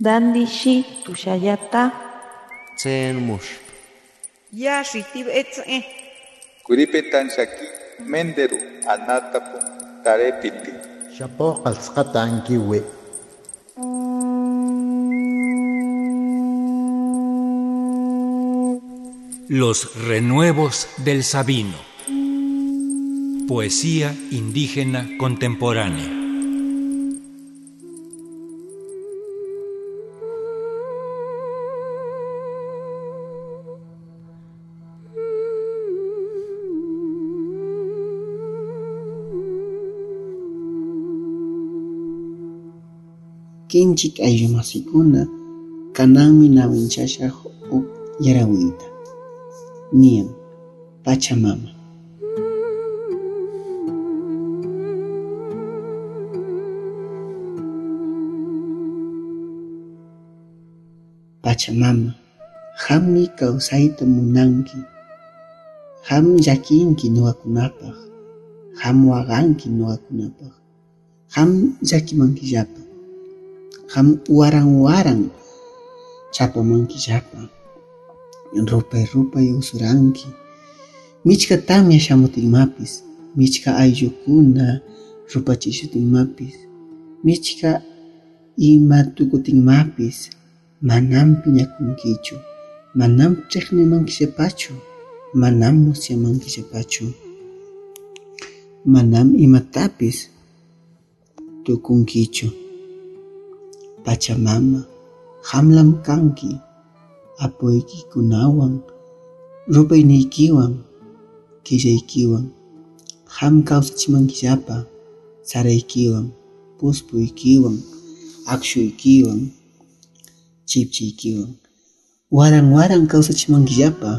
Dandishi tushayata. Tsen mush. Ya shitib etze. Kuripetan shaki menderu anatapu tarepiti. Shapo qalsqata ankiwi. Los renuevos del Sabino. Poesía indígena contemporánea. Kinchik ayllumasikuna kananmi nawinchashaq huk yarawiyta niyan Pachamama. Pachamama, hammi kawsayta munanki, ham llakinki ñuqakunapaq, ham waqanki ñuqakunapaq, ham kamu warang-warang. Chapo mangki chapa rupa-rupa yung suranki michka tamya shamuta imapis michka ayllukuna rupachishuta mapis. Michka ima tukutinmapis manampi mapis, manam pinya sepachu manam musyamanki sepachu manam imatapis tukunkichu Pachamama, hamlam kanki, apoykikunawan, rupayniykiwan, killaykiwan, hamkawsachman killapa, saraykiwan, puspuykiwan, akshuykiwan, warang-warang waran Kijapa,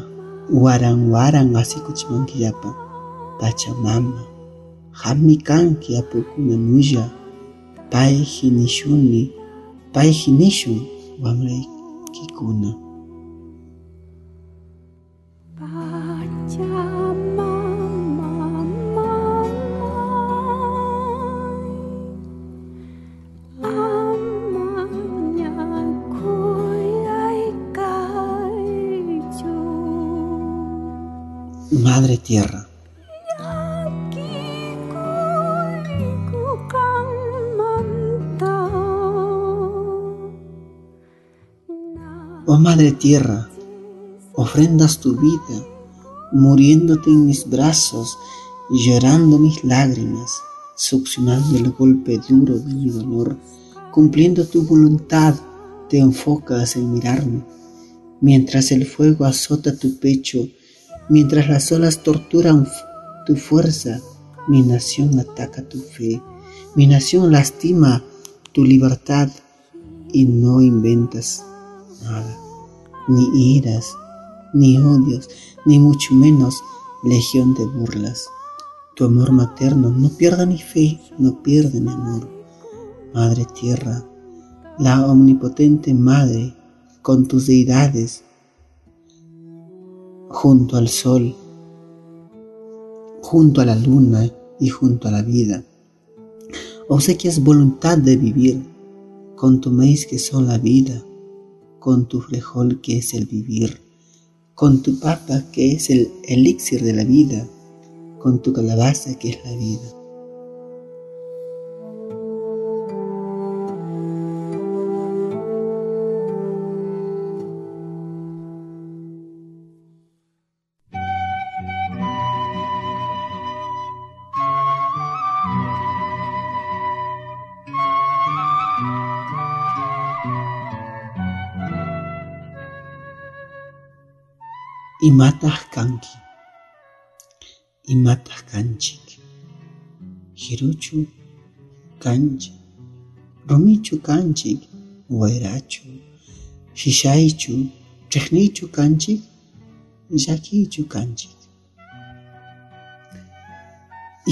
Warang Warang waran asikuchman killapa, Pachamama, Ham kanki apoykuna nulla, pay hinishuni, nishun wamraykikuna. Madre Tierra. Oh Madre Tierra, ofrendas tu vida, muriéndote en mis brazos, llorando mis lágrimas, succionando el golpe duro de mi dolor, cumpliendo tu voluntad, te enfocas en mirarme, mientras el fuego azota tu pecho, mientras las olas torturan tu fuerza, mi nación ataca tu fe, mi nación lastima tu libertad y no inventas nada, ni iras, ni odios, ni mucho menos legión de burlas. Tu amor materno no pierda mi fe, no pierde mi amor. Madre Tierra, la omnipotente Madre, con tus deidades, junto al sol, junto a la luna y junto a la vida. Obsequias voluntad de vivir, con tu que son la vida, con tu frijol que es el vivir, con tu papa que es el elixir de la vida, con tu calabaza que es la vida. Imataq kanki, imataq kanchik, hiruchu kanchik, rumichu kanchik, wayrachu, shishaychu, chiqniychu kanchik, llakiychu kanchik.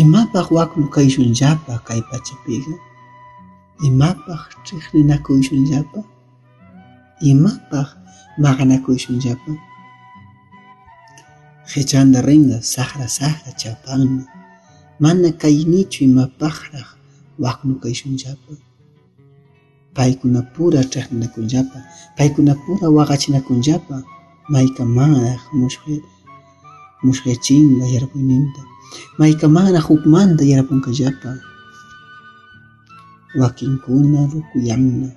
Imapaq waklu kayshunllapa kay pachapiqa, imapaq chiqninakuyshunllapa, imapaq maqanakuyshunllapa. Qhichanta rinda saqra saqra chapanmi mana kaynichu imapaqraq waqnu kay shunllapi paykunapura atraqnakullapa paykunapura waqachinakullapa maykamanaq mushqe mushqechinqa yarpuyninta maykamanaq hukmanta yarapunkallapa wakinkuna rukuyanna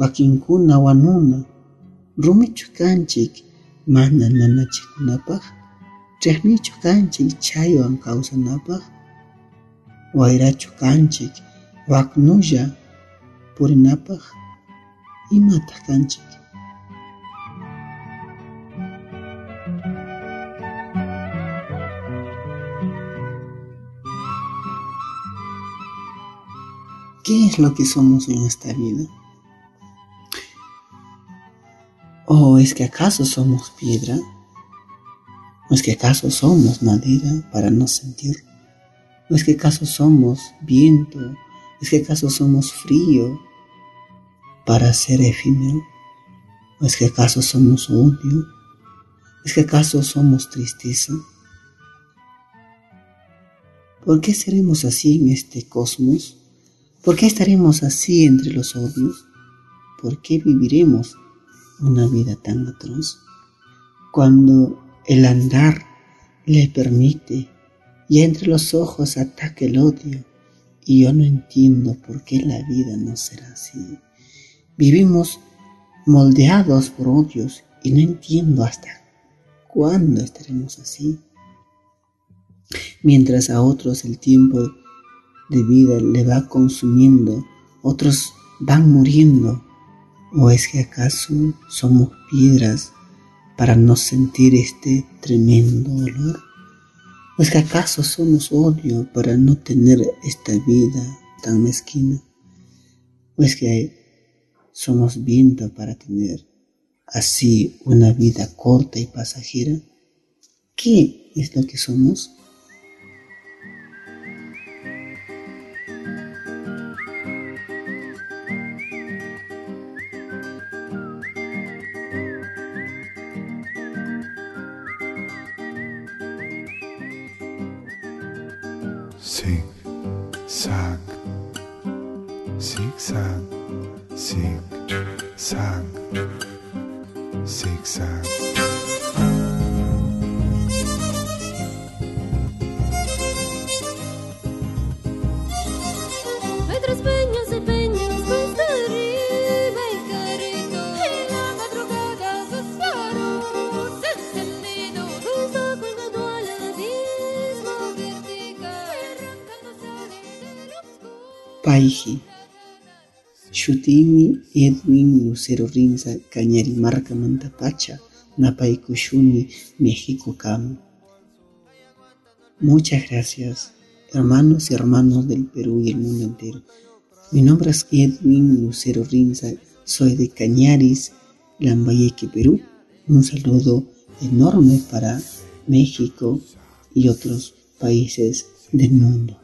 wakinkuna wanuna. Rumichu kanchik mana nanachikunapaq ch'iqnichu kanchik chaywan kawsanapaq wayrachu kanchik waknulla purinapaq imataq kanchik ¿Qué es lo que somos en esta vida? ¿O es que acaso somos piedra? ¿O es que acaso somos madera para no sentir? ¿O es que acaso somos viento? ¿Es que acaso somos frío para ser efímero? ¿O es que acaso somos odio? ¿Es que acaso somos tristeza? ¿Por qué seremos así en este cosmos? ¿Por qué estaremos así entre los odios? ¿Por qué viviremos una vida tan atroz? Cuando el andar le permite y entre los ojos ataca el odio y yo no entiendo por qué la vida no será así. Vivimos moldeados por odios y no entiendo hasta cuándo estaremos así. Mientras a otros el tiempo de vida le va consumiendo, otros van muriendo. ¿O es que acaso somos piedras para no sentir este tremendo dolor? ¿O es que acaso somos odio para no tener esta vida tan mezquina? ¿O es que somos viento para tener así una vida corta y pasajera? ¿Qué es lo que somos? zig zag zig zag zig zag zig zag Paiji. Shutimi Edwin Lucero Rinza Cañarimarca Mantapacha Napaykushuni México Cam. Muchas gracias, hermanos y hermanos del Perú y el mundo entero. Mi nombre es Edwin Lucero Rinza, soy de Cañaris, Lambayeque, Perú. Un saludo enorme para México y otros países del mundo.